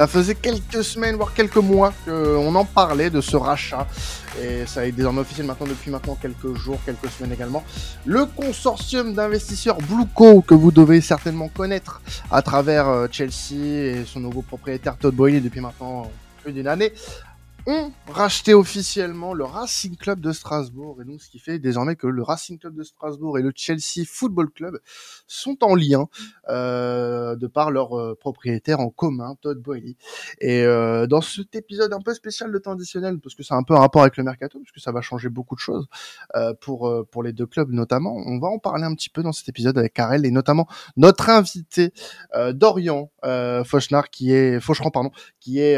Ça faisait quelques semaines, voire quelques mois qu'on en parlait de ce rachat. Et ça est désormais officiel maintenant depuis maintenant quelques jours, quelques semaines également. Le consortium d'investisseurs Blueco, que vous devez certainement connaître à travers euh, Chelsea et son nouveau propriétaire Todd Boyle depuis maintenant plus d'une année, racheté officiellement le Racing Club de Strasbourg. Et donc, ce qui fait désormais que le Racing Club de Strasbourg et le Chelsea Football Club sont en lien euh, de par leur euh, propriétaire en commun, Todd Boehly. Et euh, dans cet épisode un peu spécial de temps additionnel, parce que c'est un peu un rapport avec le mercato, parce que ça va changer beaucoup de choses euh, pour euh, pour les deux clubs notamment, on va en parler un petit peu dans cet épisode avec Karel et notamment notre invité Dorian Fauchnard, qui est Faucheran, pardon, qui est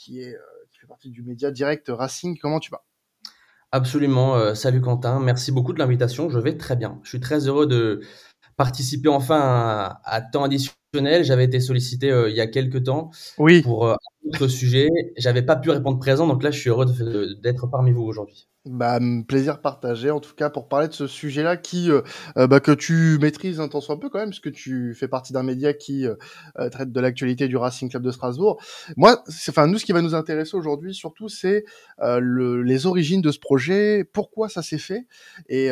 qui est euh, qui fait partie du média direct Racing. Comment tu vas? Absolument. euh, salut Quentin. Merci beaucoup de l'invitation. Je vais très bien. Je suis très heureux de participer enfin à, à temps additionnel. J'avais été sollicité euh, il y a quelques temps Oui. pour euh, un autre sujet. J'avais pas pu répondre présent, donc là, je suis heureux d'être parmi vous aujourd'hui. Bah, plaisir partagé en tout cas pour parler de ce sujet-là qui euh, euh, bah, que tu maîtrises un tant soit peu quand même parce que tu fais partie d'un média qui euh, traite de l'actualité du Racing Club de Strasbourg. Moi, enfin nous ce qui va nous intéresser aujourd'hui surtout c'est le, les origines de ce projet, pourquoi ça s'est fait et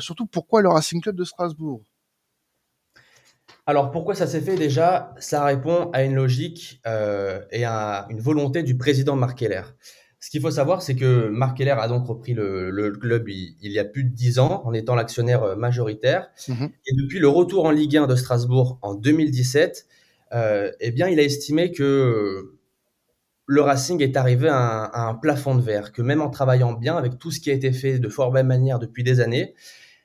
surtout pourquoi le Racing Club de Strasbourg? Alors, pourquoi ça s'est fait? Déjà? Ça répond à une logique et à une volonté du président Marc Keller. Ce qu'il faut savoir, c'est que Marc Keller a donc repris le, le club il, il y a plus de dix ans en étant l'actionnaire euh, majoritaire. Mhm. Et depuis le retour en Ligue 1 de Strasbourg en 2017, euh, eh bien, il a estimé que le Racing est arrivé à un, à un plafond de verre, que même en travaillant bien avec tout ce qui a été fait de fort belle manière depuis des années,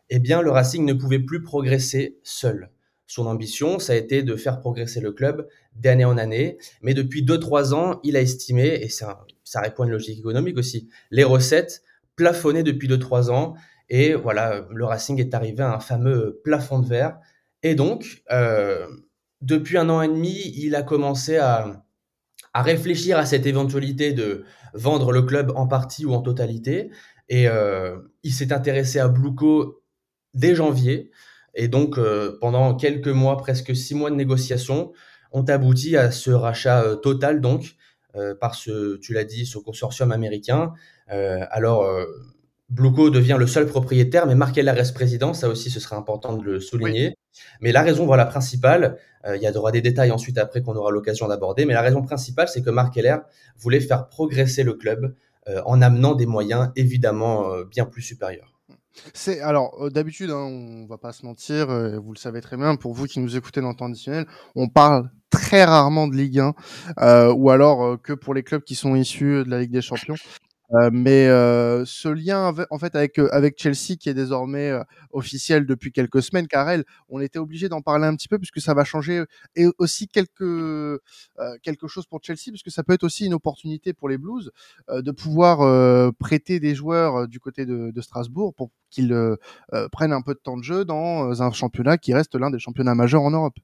eh bien, le Racing ne pouvait plus progresser seul. Son ambition, ça a été de faire progresser le club d'année en année. Mais depuis 2-3 ans, il a estimé, et ça, ça répond à une logique économique aussi, les recettes plafonnées depuis 2-3 ans. Et voilà, le Racing est arrivé à un fameux plafond de verre. Et donc, euh, depuis un an et demi, il a commencé à, à réfléchir à cette éventualité de vendre le club en partie ou en totalité. Et euh, il s'est intéressé à Blueco dès janvier. Et donc, euh, pendant quelques mois, presque six mois de négociations, ont abouti à ce rachat total, donc, par ce, tu l'as dit, ce consortium américain. Euh, alors, euh, Blueco devient le seul propriétaire, mais Mark Keller reste président, ça aussi, ce serait important de le souligner. Mais la raison, voilà, principale, euh, il y aura des détails ensuite après qu'on aura l'occasion d'aborder, mais la raison principale, c'est que Mark Keller voulait faire progresser le club euh, en amenant des moyens évidemment euh, bien plus supérieurs. C'est alors euh, d'habitude, hein, on va pas se mentir, euh, vous le savez très bien. Pour vous qui nous écoutez dans le temps additionnel, on parle très rarement de Ligue 1 euh, ou alors que pour les clubs qui sont issus de la Ligue des Champions. Euh, mais euh, ce lien en fait avec euh, avec Chelsea qui est désormais officiel depuis quelques semaines, Karel, on était obligé d'en parler un petit peu puisque ça va changer et aussi quelque quelque chose pour Chelsea parce que ça peut être aussi une opportunité pour les Blues de pouvoir prêter des joueurs du côté de, Strasbourg pour qu'ils prennent un peu de temps de jeu dans un championnat qui reste l'un des championnats majeurs en Europe.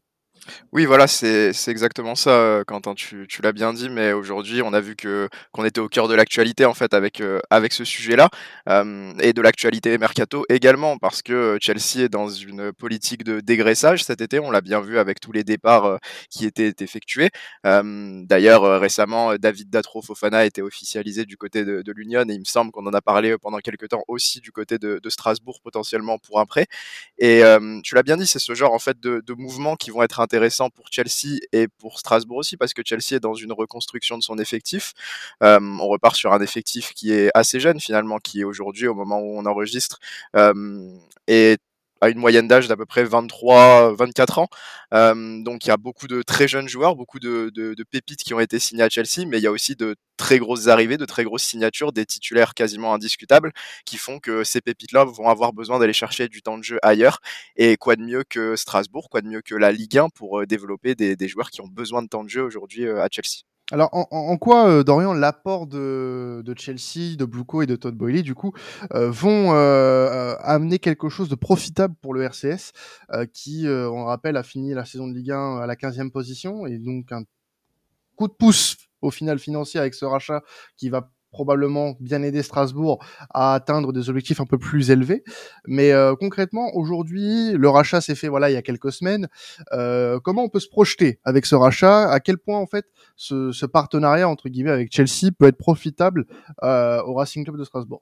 Oui, voilà, c'est exactement ça, euh, Quentin, tu, tu l'as bien dit, mais aujourd'hui, on a vu que qu'on était au cœur de l'actualité, en fait, avec, euh, avec ce sujet-là, euh, et de l'actualité mercato également, parce que Chelsea est dans une politique de dégraissage cet été, on l'a bien vu avec tous les départs qui étaient effectués. D'ailleurs, récemment, David Datro Fofana a été officialisé du côté de, l'Union, et il me semble qu'on en a parlé pendant quelques temps aussi du côté de, de Strasbourg, potentiellement pour un prêt. Et tu l'as bien dit, c'est ce genre en fait de, de mouvements qui vont être intéressants pour Chelsea et pour Strasbourg aussi, parce que Chelsea est dans une reconstruction de son effectif. Euh, on repart sur un effectif qui est assez jeune finalement, qui est aujourd'hui, au moment où on enregistre, euh, est à une moyenne d'âge d'à peu près 23-24 ans. Euh, donc il y a beaucoup de très jeunes joueurs, beaucoup de, pépites qui ont été signés à Chelsea, mais il y a aussi de très grosses arrivées, de très grosses signatures, des titulaires quasiment indiscutables, qui font que ces pépites-là vont avoir besoin d'aller chercher du temps de jeu ailleurs. Et quoi de mieux que Strasbourg, quoi de mieux que la Ligue 1 pour développer des, des joueurs qui ont besoin de temps de jeu aujourd'hui à Chelsea. Alors, en, quoi, euh, Dorian, l'apport de, Chelsea, de Blueco et de Todd Boehly, du coup, euh, vont euh, amener quelque chose de profitable pour le RCS, euh, qui, on rappelle, a fini la saison de Ligue 1 à la 15e position, et donc un coup de pouce au final financier avec ce rachat qui va probablement bien aider Strasbourg à atteindre des objectifs un peu plus élevés. Mais concrètement, aujourd'hui, le rachat s'est fait voilà il y a quelques semaines. comment on peut se projeter avec ce rachat? À quel point en fait ce, ce partenariat entre guillemets avec Chelsea peut être profitable au Racing Club de Strasbourg?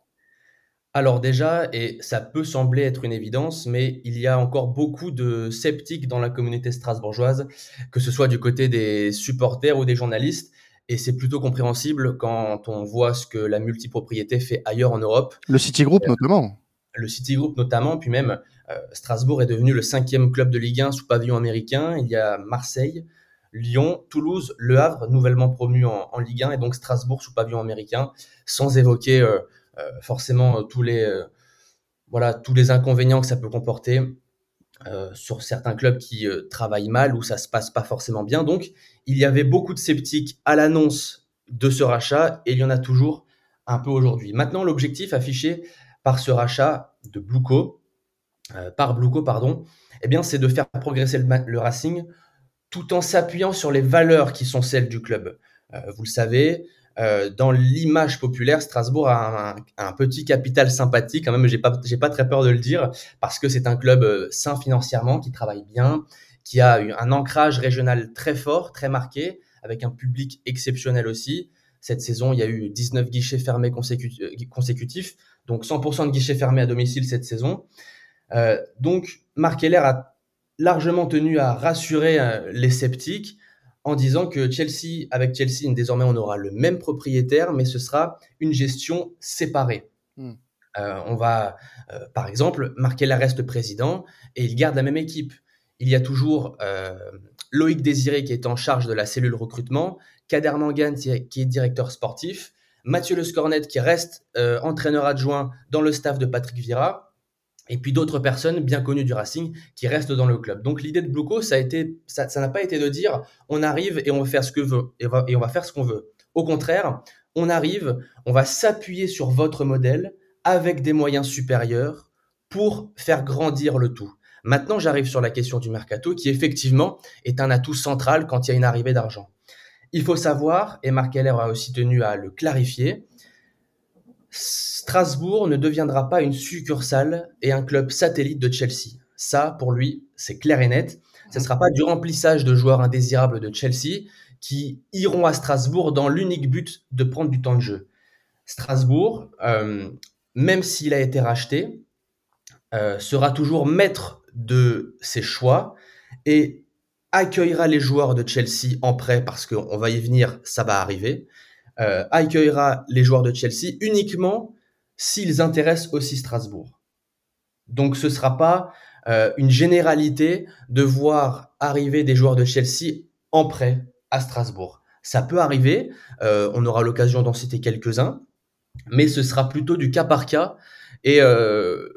Alors déjà, et ça peut sembler être une évidence, mais il y a encore beaucoup de sceptiques dans la communauté strasbourgeoise, que ce soit du côté des supporters ou des journalistes, et c'est plutôt compréhensible quand on voit ce que la multipropriété fait ailleurs en Europe. Le Citigroup notamment. Le Citigroup notamment, puis même euh, Strasbourg est devenu le cinquième club de Ligue 1 sous pavillon américain. Il y a Marseille, Lyon, Toulouse, Le Havre, nouvellement promu en, Ligue 1, et donc Strasbourg sous pavillon américain, sans évoquer... Euh, euh, forcément tous les, voilà, tous les inconvénients que ça peut comporter sur certains clubs qui travaillent mal ou ça se passe pas forcément bien. Donc, il y avait beaucoup de sceptiques à l'annonce de ce rachat et il y en a toujours un peu aujourd'hui. Maintenant, l'objectif affiché par ce rachat de Blueco, par Blueco, pardon, eh bien, c'est de faire progresser le, Racing tout en s'appuyant sur les valeurs qui sont celles du club. vous le savez, euh, dans l'image populaire, Strasbourg a un, petit capital sympathique, quand même, j'ai pas, pas très peur de le dire, parce que c'est un club euh, sain financièrement, qui travaille bien, qui a un ancrage régional très fort, très marqué, avec un public exceptionnel aussi. Cette saison, il y a eu 19 guichets fermés euh, consécutifs, donc 100% de guichets fermés à domicile cette saison. donc, Marc Heller a largement tenu à rassurer les sceptiques en disant que Chelsea, avec Chelsea, désormais on aura le même propriétaire, mais ce sera une gestion séparée. Hmm. Euh, on va, euh, par exemple, marquer la reste président et il garde la même équipe. Il y a toujours euh, Loïc Désiré qui est en charge de la cellule recrutement, Kader Mangan qui est directeur sportif, Mathieu Le Scornet qui reste entraîneur adjoint dans le staff de Patrick Vira, et puis d'autres personnes bien connues du Racing qui restent dans le club. Donc l'idée de Bluco, ça a été, ça, n'a pas été de dire on arrive et on va faire ce que veut et on va faire ce qu'on veut. Au contraire, on arrive, on va s'appuyer sur votre modèle avec des moyens supérieurs pour faire grandir le tout. Maintenant, j'arrive sur la question du mercato qui effectivement est un atout central quand il y a une arrivée d'argent. Il faut savoir, et Marc Heller a aussi tenu à le clarifier, Strasbourg ne deviendra pas une succursale et un club satellite de Chelsea. Ça, pour lui, c'est clair et net. Ce ne sera pas du remplissage de joueurs indésirables de Chelsea qui iront à Strasbourg dans l'unique but de prendre du temps de jeu. Strasbourg, euh, même s'il a été racheté, euh, sera toujours maître de ses choix et accueillera les joueurs de Chelsea en prêt parce qu'on va y venir, ça va arriver. Euh, accueillera les joueurs de Chelsea uniquement s'ils intéressent aussi Strasbourg. Donc ce ne sera pas euh, une généralité de voir arriver des joueurs de Chelsea en prêt à Strasbourg. Ça peut arriver, euh, on aura l'occasion d'en citer quelques-uns, mais ce sera plutôt du cas par cas. Et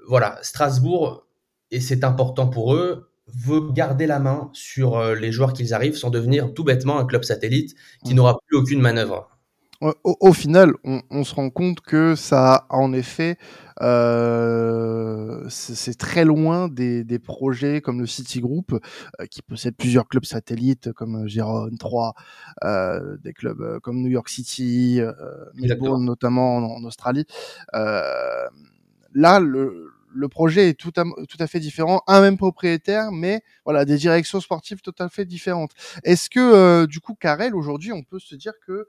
voilà, Strasbourg, et c'est important pour eux, veut garder la main sur les joueurs qu'ils arrivent sans devenir tout bêtement un club satellite qui mmh. n'aura plus aucune manœuvre au, final, on, se rend compte que ça, en effet, euh, c'est très loin des, projets comme le City Group, euh, qui possède plusieurs clubs satellites comme Giron 3, euh, des clubs comme New York City, Melbourne notamment en, Australie. là, le, projet est tout à, tout à fait différent, un même propriétaire, mais voilà des directions sportives tout à fait différentes. Est-ce que du coup, Carrel aujourd'hui, on peut se dire que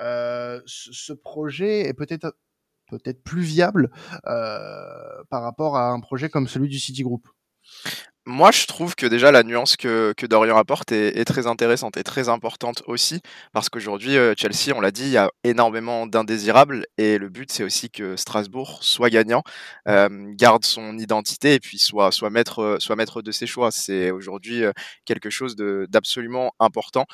euh, ce projet est peut-être peut-être plus viable euh, par rapport à un projet comme celui du Citigroup? Moi, je trouve que déjà la nuance que, que Dorian apporte est, très intéressante et très importante aussi, parce qu'aujourd'hui, euh, Chelsea, on l'a dit, il y a énormément d'indésirables, et le but, c'est aussi que Strasbourg soit gagnant, garde son identité, et puis soit, soit, maître, soit maître de ses choix. C'est aujourd'hui quelque chose d'absolument important.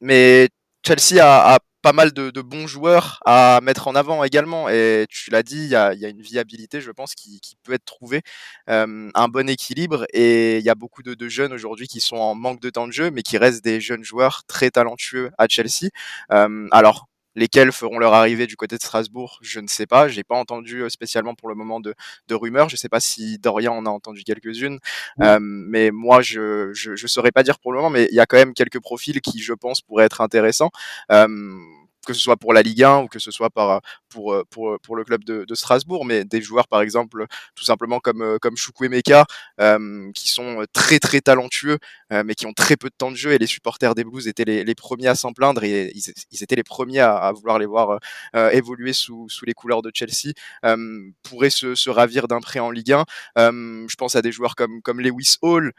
mais Chelsea a, pas mal de, bons joueurs à mettre en avant également. Et tu l'as dit, il y a, une viabilité, je pense, qui, peut être trouvée, euh, un bon équilibre. Et il y a beaucoup de, jeunes aujourd'hui qui sont en manque de temps de jeu, mais qui restent des jeunes joueurs très talentueux à Chelsea. Euh, alors, Lesquels feront leur arrivée du côté de Strasbourg, je ne sais pas. J'ai pas entendu euh, spécialement pour le moment de, de rumeurs. Je sais pas si Dorian en a entendu quelques-unes, euh, mais moi je, je, je saurais pas dire pour le moment. Mais il y a quand même quelques profils qui, je pense, pourraient être intéressants. Euh, que ce soit pour la Ligue 1 ou que ce soit par, pour, pour, pour le club de, Strasbourg, mais des joueurs par exemple tout simplement comme, comme Chukwemeka, qui sont très très talentueux, mais qui ont très peu de temps de jeu et les supporters des Blues étaient les, premiers à s'en plaindre et ils, étaient les premiers à, vouloir les voir évoluer sous, sous les couleurs de Chelsea, pourraient se, ravir d'un prêt en Ligue 1. je pense à des joueurs comme, comme Lewis Hall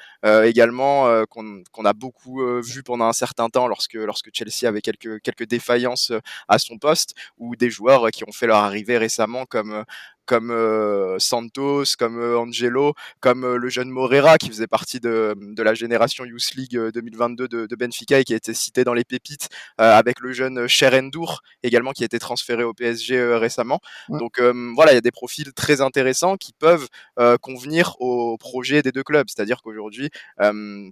également, qu'on a beaucoup vu pendant un certain temps lorsque, lorsque Chelsea avait quelques, quelques défaillances à son poste, ou des joueurs qui ont fait leur arrivée récemment comme comme euh, Santos, comme euh, Angelo, comme euh, le jeune Morera qui faisait partie de, de la génération Youth League 2022 de, de, Benfica et qui a été cité dans les pépites, avec le jeune Cherendour également qui a été transféré au PSG récemment. Ouais. Donc voilà, il y a des profils très intéressants qui peuvent convenir au projet des deux clubs. C'est-à-dire qu'aujourd'hui,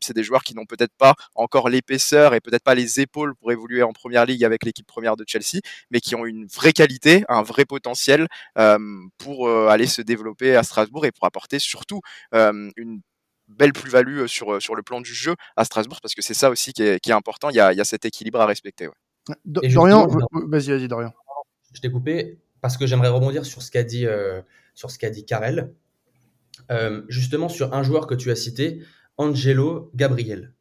c'est des joueurs qui n'ont peut-être pas encore l'épaisseur et peut-être pas les épaules pour évoluer en première ligue avec l'équipe première de Chelsea, mais qui ont une vraie qualité, un vrai potentiel pour euh, aller se développer à Strasbourg et pour apporter surtout euh, une belle plus-value sur, sur le plan du jeu à Strasbourg, parce que c'est ça aussi qui est, qui est, important, il y, a, il y a cet équilibre à respecter. Ouais. Dorian, vas-y, vas-y, Dorian. Je t'ai coupé parce que j'aimerais rebondir sur ce qu'a dit, euh, sur ce qu'a dit Karel, euh, justement sur un joueur que tu as cité, Angelo Gabriel.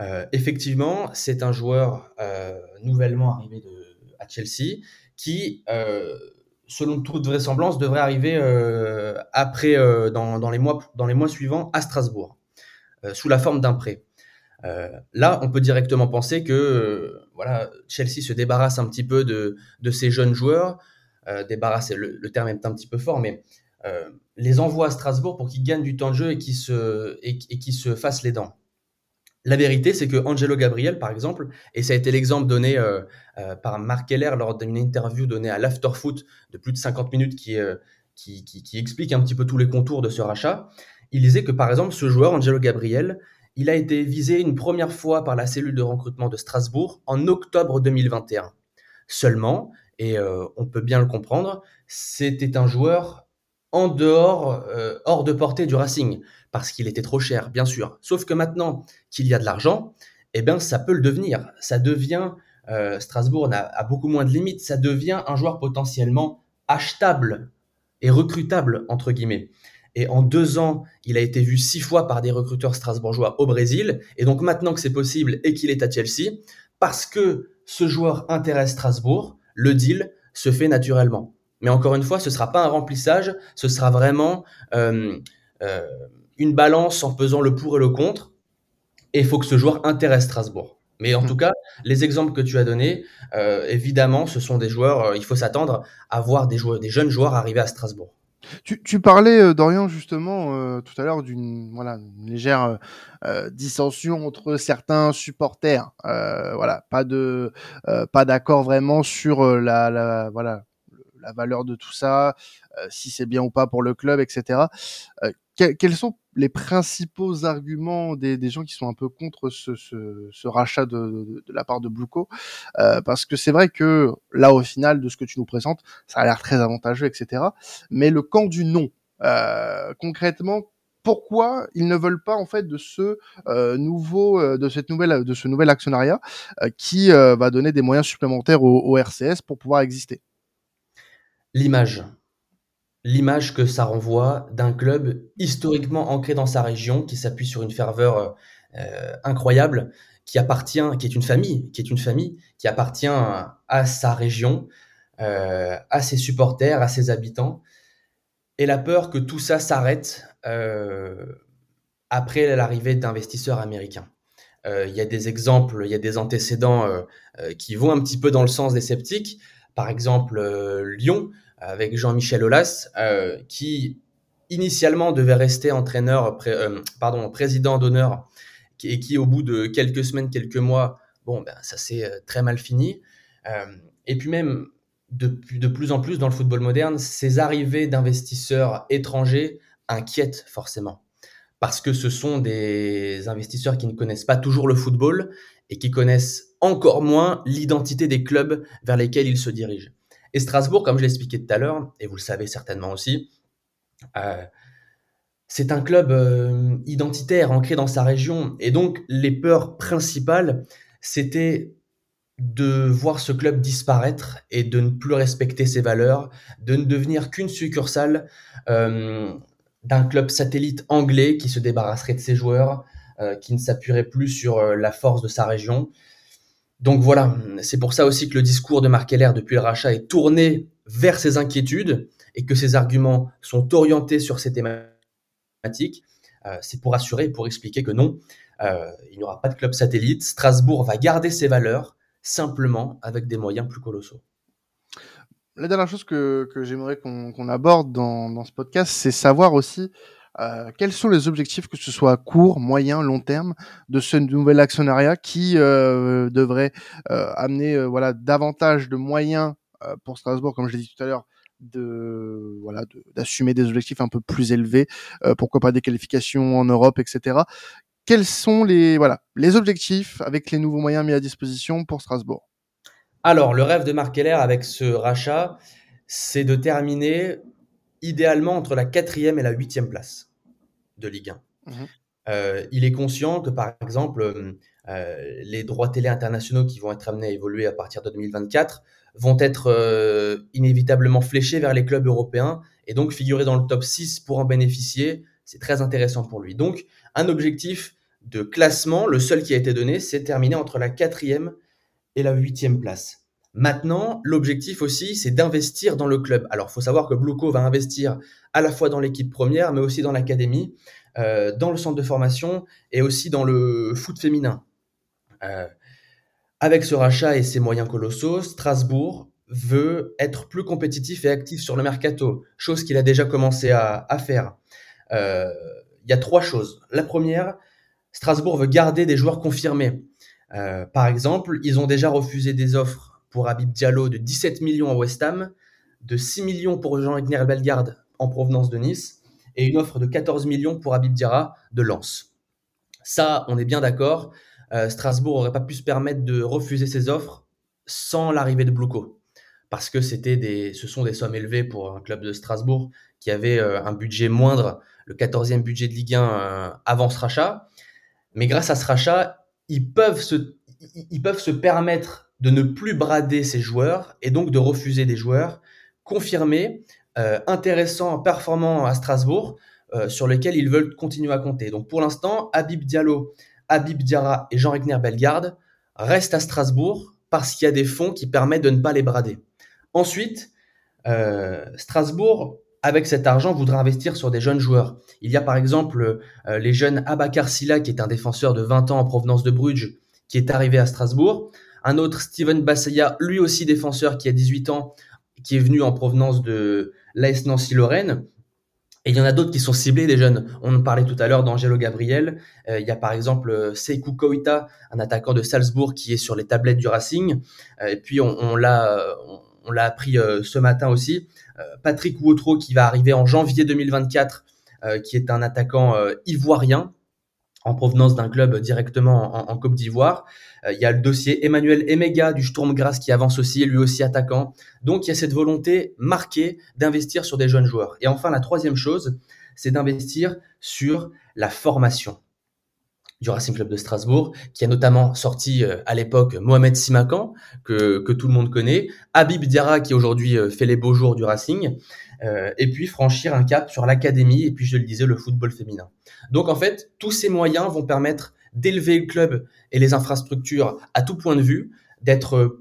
Euh, effectivement, c'est un joueur nouvellement arrivé de, à Chelsea qui selon toute vraisemblance, devrait arriver euh, après, euh, dans, les mois, suivants, à Strasbourg, euh, sous la forme d'un prêt. Là, on peut directement penser que voilà, Chelsea se débarrasse un petit peu de, de ces jeunes joueurs. débarrasse, le, terme est un petit peu fort, mais les envoie à Strasbourg pour qu'ils gagnent du temps de jeu et qu'ils se fassent les dents. La vérité, c'est que Angelo Gabriel, par exemple, et ça a été l'exemple donné euh, euh, par Mark Keller lors d'une interview donnée à l'Afterfoot de plus de 50 minutes qui, euh, qui, qui, explique un petit peu tous les contours de ce rachat, il disait que, par exemple, ce joueur, Angelo Gabriel, il a été visé une première fois par la cellule de recrutement de Strasbourg en octobre 2021. Seulement, et on peut bien le comprendre, c'était un joueur en dehors, hors de portée du Racing parce qu'il était trop cher, bien sûr. Sauf que maintenant qu'il y a de l'argent, eh bien, ça peut le devenir. Ça devient, euh, Strasbourg a, a, beaucoup moins de limites, ça devient un joueur potentiellement achetable et recrutable, entre guillemets. Et en deux ans, il a été vu six fois par des recruteurs strasbourgeois au Brésil. Et donc maintenant que c'est possible et qu'il est à Chelsea, parce que ce joueur intéresse Strasbourg, le deal se fait naturellement. Mais encore une fois, ce ne sera pas un remplissage, ce sera vraiment euh, euh, une balance en pesant le pour et le contre. Et il faut que ce joueur intéresse Strasbourg. Mais en mmh. tout cas, les exemples que tu as donnés, euh, évidemment, ce sont des joueurs, euh, il faut s'attendre à voir des, joueurs, des jeunes joueurs arriver à Strasbourg. Tu, tu parlais, euh, Dorian, justement, euh, tout à l'heure d'une voilà, une légère dissension entre certains supporters. voilà, pas de pas d'accord vraiment sur la, la, voilà, la valeur de tout ça, si c'est bien ou pas pour le club, etc. Que, quels sont les principaux arguments des, des, gens qui sont un peu contre ce, ce, ce rachat de, de, de, la part de Blueco? Euh, Parce que c'est vrai que là, au final, de ce que tu nous présentes, ça a l'air très avantageux, etc. Mais le camp du non, euh, concrètement, pourquoi ils ne veulent pas en fait de ce euh, nouveau, euh, de cette nouvelle, de ce nouvel actionnariat euh, qui va donner des moyens supplémentaires au, au RCS pour pouvoir exister? L'image l'image que ça renvoie d'un club historiquement ancré dans sa région, qui s'appuie sur une ferveur euh, incroyable, qui appartient, qui est une famille, qui est une famille, qui appartient à, sa région, euh, à ses supporters, à ses habitants, et la peur que tout ça s'arrête euh, après l'arrivée d'investisseurs américains. Euh, il y a des exemples, il y a des antécédents euh, euh, qui vont un petit peu dans le sens des sceptiques. Par exemple, Lyon avec Jean-Michel Aulas, euh, qui initialement devait rester entraîneur, euh, pardon, président d'honneur, et qui au bout de quelques semaines, quelques mois, bon, ben, ça s'est euh, très mal fini. Et puis même, de, plus en plus dans le football moderne, ces arrivées d'investisseurs étrangers inquiètent forcément. Parce que ce sont des investisseurs qui ne connaissent pas toujours le football et qui connaissent encore moins l'identité des clubs vers lesquels ils se dirigent. Et Strasbourg, comme je l'expliquais tout à l'heure, et vous le savez certainement aussi, euh, c'est un club euh, identitaire, ancré dans sa région. Et donc, les peurs principales, c'était de voir ce club disparaître et de ne plus respecter ses valeurs, de ne devenir qu'une succursale euh, d'un club satellite anglais qui se débarrasserait de ses joueurs, qui ne s'appuierait plus sur la force de sa région. Donc voilà, c'est pour ça aussi que le discours de Marc Keller depuis le rachat est tourné vers ses inquiétudes et que ses arguments sont orientés sur ces thématiques. c'est pour assurer, pour expliquer que non, il n'y aura pas de club satellite. Strasbourg va garder ses valeurs, simplement avec des moyens plus colossaux. La dernière chose que, j'aimerais qu'on aborde dans, ce podcast, c'est savoir aussi euh, quels sont les objectifs, que ce soit à court, moyen, long terme, de ce nouvel actionnariat qui euh, devrait euh, amener voilà davantage de moyens pour Strasbourg, comme je l'ai dit tout à l'heure, de voilà d'assumer des objectifs un peu plus élevés, pourquoi pas des qualifications en Europe, etc quels sont les, voilà, les objectifs avec les nouveaux moyens mis à disposition pour Strasbourg? Alors, le rêve de Marc Keller avec ce rachat, c'est de terminer idéalement entre la quatrième et la huitième place de Ligue 1. Mmh euh, il est conscient que, par exemple, euh, les droits télé internationaux qui vont être amenés à évoluer à partir de 2024 vont être euh, inévitablement fléchés vers les clubs européens et donc figurer dans le top 6 pour en bénéficier. C'est très intéressant pour lui. Donc, un objectif de classement, le seul qui a été donné, c'est terminé entre la quatrième et la huitième place. Maintenant, l'objectif aussi, c'est d'investir dans le club. Alors, il faut savoir que Bluco va investir à la fois dans l'équipe première, mais aussi dans l'académie, euh, dans le centre de formation et aussi dans le foot féminin. Euh, avec ce rachat et ses moyens colossaux, Strasbourg veut être plus compétitif et actif sur le mercato, chose qu'il a déjà commencé à, faire. Euh, il y a trois choses. La première, Strasbourg veut garder des joueurs confirmés. Par exemple, ils ont déjà refusé des offres pour Habib Diallo de 17 millions à West Ham, de 6 millions pour Jean-Ignaire Bellegarde en provenance de Nice, et une offre de 14 millions pour Habib Diarra de Lens. Ça, on est bien d'accord. Euh, Strasbourg n'aurait pas pu se permettre de refuser ces offres sans l'arrivée de Blouko. Parce que des, ce sont des sommes élevées pour un club de Strasbourg qui avait euh, un budget moindre le 14e budget de Ligue 1 euh, avant ce rachat. Mais grâce à ce rachat, ils peuvent se permettre de ne plus brader ces joueurs et donc de refuser des joueurs confirmés, euh, intéressants, performants à Strasbourg, euh, sur lesquels ils veulent continuer à compter. Donc pour l'instant, Habib Diallo, Habib Diarra et Jean Regner Bellegarde restent à Strasbourg parce qu'il y a des fonds qui permettent de ne pas les brader. Ensuite, Strasbourg avec cet argent, voudra investir sur des jeunes joueurs. Il y a par exemple euh, les jeunes Abakar Silla, qui est un défenseur de 20 ans en provenance de Bruges, qui est arrivé à Strasbourg. Un autre, Steven Bassaya, lui aussi défenseur, qui a 18 ans, qui est venu en provenance de l'AS Nancy-Lorraine. Et il y en a d'autres qui sont ciblés, des jeunes. On en parlait tout à l'heure d'Angelo Gabriel. Euh, il y a par exemple euh, Seikou Koita, un attaquant de Salzbourg qui est sur les tablettes du Racing. et puis on, l'a appris ce matin aussi. Euh, Patrick Woutro qui va arriver en janvier 2024, euh, qui est un attaquant euh, ivoirien en provenance d'un club directement en, Côte d'Ivoire. il y a le dossier Emmanuel Emega du Sturm Graz qui avance aussi, lui aussi attaquant. Donc il y a cette volonté marquée d'investir sur des jeunes joueurs. Et enfin, la troisième chose, c'est d'investir sur la formation du Racing Club de Strasbourg, qui a notamment sorti euh, à l'époque Mohamed Simakan, que, tout le monde connaît, Habib Diarra, qui aujourd'hui euh, fait les beaux jours du Racing, euh, et puis franchir un cap sur l'académie, et puis je le disais, le football féminin. Donc en fait, tous ces moyens vont permettre d'élever le club et les infrastructures à tout point de vue, d'être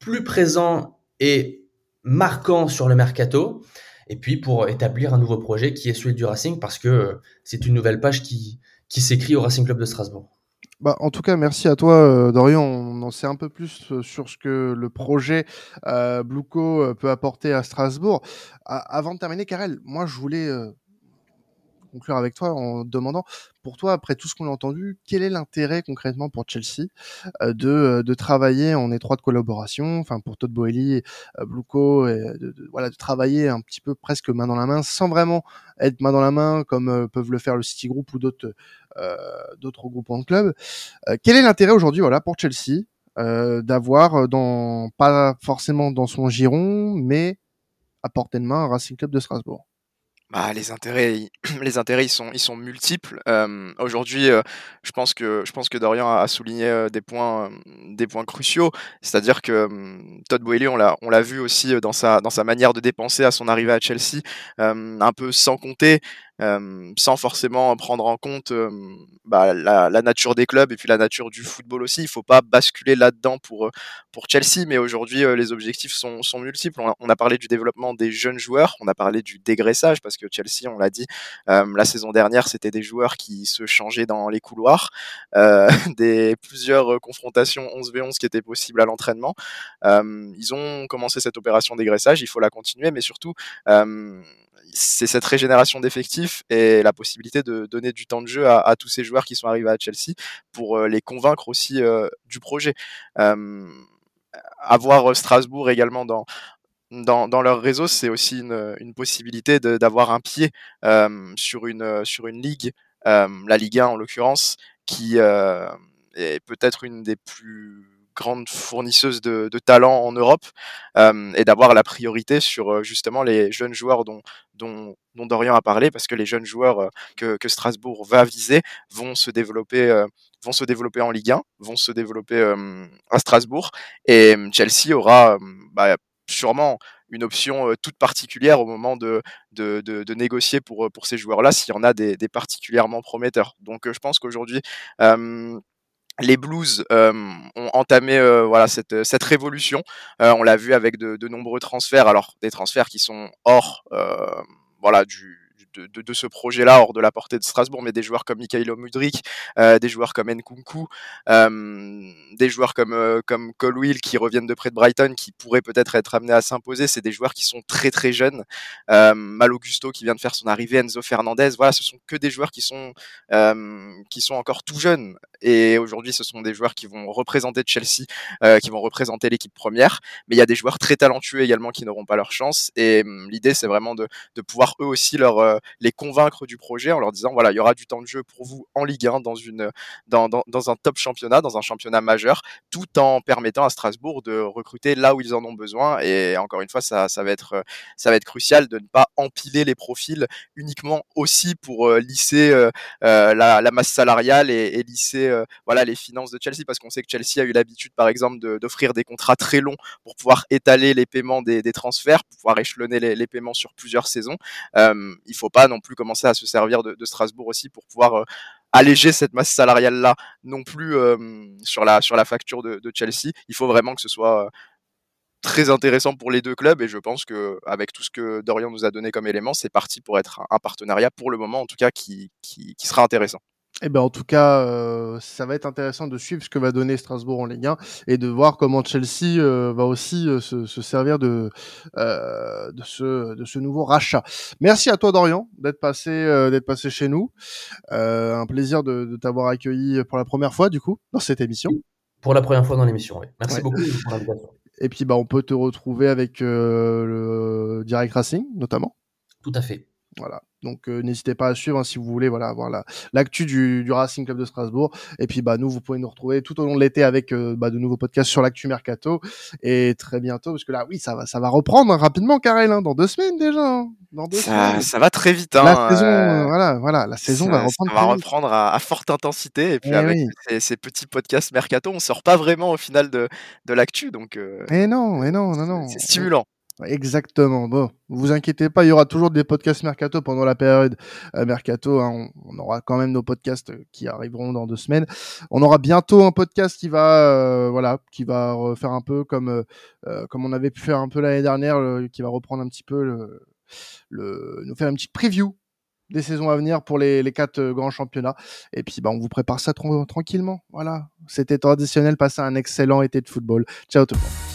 plus présent et marquant sur le mercato, et puis pour établir un nouveau projet qui est celui du Racing, parce que c'est une nouvelle page qui, qui s'écrit au Racing Club de Strasbourg. Bah, en tout cas, merci à toi, euh, Dorian. On en sait un peu plus euh, sur ce que le projet euh, euh, peut apporter à Strasbourg. avant de terminer, Karel, moi, je voulais conclure avec toi en demandant, pour toi, après tout ce qu'on a entendu, quel est l'intérêt concrètement pour Chelsea euh, de, euh, de travailler en étroite collaboration, enfin pour Todd Boehly, et, euh, Bluco, et de, voilà, de travailler un petit peu presque main dans la main, sans vraiment être main dans la main comme peuvent le faire le City Group ou d'autres euh, d'autres groupements de clubs. quel est l'intérêt aujourd'hui, voilà, pour Chelsea d'avoir dans pas forcément dans son giron, mais à portée de main un Racing Club de Strasbourg? Bah, les intérêts, les intérêts, ils sont, ils sont multiples. Euh, aujourd'hui, euh, je pense que, je pense que Dorian a, souligné euh, des points, des points cruciaux. C'est-à-dire que Todd Boehly, on l'a, on l'a vu aussi dans sa, dans sa manière de dépenser à son arrivée à Chelsea, un peu sans compter. Euh, sans forcément prendre en compte euh, bah, la, nature des clubs et puis la nature du football aussi. Il faut pas basculer là-dedans pour, euh, pour Chelsea, mais aujourd'hui, les objectifs sont, multiples. On a, on a, parlé du développement des jeunes joueurs, on a parlé du dégraissage, parce que Chelsea, on l'a dit, la saison dernière, c'était des joueurs qui se changeaient dans les couloirs, des plusieurs confrontations 11v11 qui étaient possibles à l'entraînement. ils ont commencé cette opération dégraissage, il faut la continuer, mais surtout, c'est cette régénération d'effectifs et la possibilité de donner du temps de jeu à, tous ces joueurs qui sont arrivés à Chelsea pour euh, les convaincre aussi euh, du projet. avoir Strasbourg également dans, dans, leur réseau, c'est aussi une, possibilité d'avoir un pied sur, une, sur une ligue, la Ligue 1 en l'occurrence, qui est peut-être une des plus grande fournisseuse de, de talent en Europe euh, et d'avoir la priorité sur euh, justement les jeunes joueurs dont, Dorian a parlé parce que les jeunes joueurs euh, que, Strasbourg va viser vont se développer vont se développer en Ligue 1, vont se développer à Strasbourg et Chelsea aura bah, sûrement une option toute particulière au moment de, négocier pour, ces joueurs-là s'il y en a des particulièrement prometteurs. Donc je pense qu'aujourd'hui, les Blues euh, ont entamé euh, voilà cette, cette révolution. Euh, on l'a vu avec de, de, nombreux transferts, alors des transferts qui sont hors voilà du de, ce projet-là hors de la portée de Strasbourg, mais des joueurs comme Mikhailo Mudrik, euh, des joueurs comme Nkunku, euh, des joueurs comme, euh, comme Colwill qui reviennent de près de Brighton, qui pourraient peut-être être amenés à s'imposer. C'est des joueurs qui sont très très jeunes. Mal Augusto qui vient de faire son arrivée, Enzo Fernandez, voilà, ce sont que des joueurs qui sont, qui sont encore tout jeunes. Et aujourd'hui, ce sont des joueurs qui vont représenter Chelsea, qui vont représenter l'équipe première. Mais il y a des joueurs très talentueux également qui n'auront pas leur chance. Et hum, l'idée, c'est vraiment de, de pouvoir eux aussi leur les convaincre du projet en leur disant voilà, il y aura du temps de jeu pour vous en Ligue 1 dans une dans, dans, un top championnat, dans un championnat majeur, tout en permettant à Strasbourg de recruter là où ils en ont besoin. Et encore une fois, ça, ça va être ça va être crucial de ne pas empiler les profils uniquement aussi pour euh, lisser euh, euh, la, masse salariale et, lisser voilà les finances de Chelsea parce qu'on sait que Chelsea a eu l'habitude par exemple d'offrir des contrats très longs pour pouvoir étaler les paiements des, des transferts, pouvoir échelonner les, paiements sur plusieurs saisons. Il faut pas non plus commencer à se servir de, Strasbourg aussi pour pouvoir euh, alléger cette masse salariale là non plus euh, sur la sur la facture de, Chelsea. Il faut vraiment que ce soit euh, très intéressant pour les deux clubs et je pense que avec tout ce que Dorian nous a donné comme élément, c'est parti pour être un partenariat pour le moment en tout cas qui sera intéressant. Eh ben, en tout cas, euh, ça va être intéressant de suivre ce que va donner Strasbourg en Ligue 1 et de voir comment Chelsea euh, va aussi euh, se, se, servir de, de, ce, de ce nouveau rachat. Merci à toi, Dorian, d'être passé, d'être passé chez nous. Un plaisir de, de t'avoir accueilli pour la première fois, du coup, dans cette émission. Pour la première fois dans l'émission, oui. Merci ouais. beaucoup pour l'invitation. Et puis, bah, on peut te retrouver avec le Direct Racing, notamment. Tout à fait. Voilà. Donc euh, n'hésitez pas à suivre hein, si vous voulez voilà avoir l'actu du, du, Racing Club de Strasbourg. Et puis bah nous vous pouvez nous retrouver tout au long de l'été avec euh, bah, de nouveaux podcasts sur l'actu mercato et très bientôt parce que là oui ça va ça va reprendre hein, rapidement Karel hein, dans deux semaines déjà. Hein. Dans deux ça, semaines. ça va très vite. Hein, la saison euh, voilà voilà la saison ça, va reprendre. Ça va reprendre à, à, forte intensité et puis et eh avec oui. ces, ces, petits podcasts mercato on sort pas vraiment au final de de l'actu donc. et non et non non non. C'est stimulant. Exactement. Bon, vous inquiétez pas, il y aura toujours des podcasts mercato pendant la période euh, mercato. Hein. On, aura quand même nos podcasts qui arriveront dans deux semaines. On aura bientôt un podcast qui va, euh, voilà, qui va faire un peu comme euh, euh, comme on avait pu faire un peu l'année dernière, qui va reprendre un petit peu le, le, nous faire une petite preview des saisons à venir pour les, les quatre grands championnats. Et puis, bah, on vous prépare ça tranquillement. Voilà. C'était traditionnel. Passez un excellent été de football. Ciao tout le monde.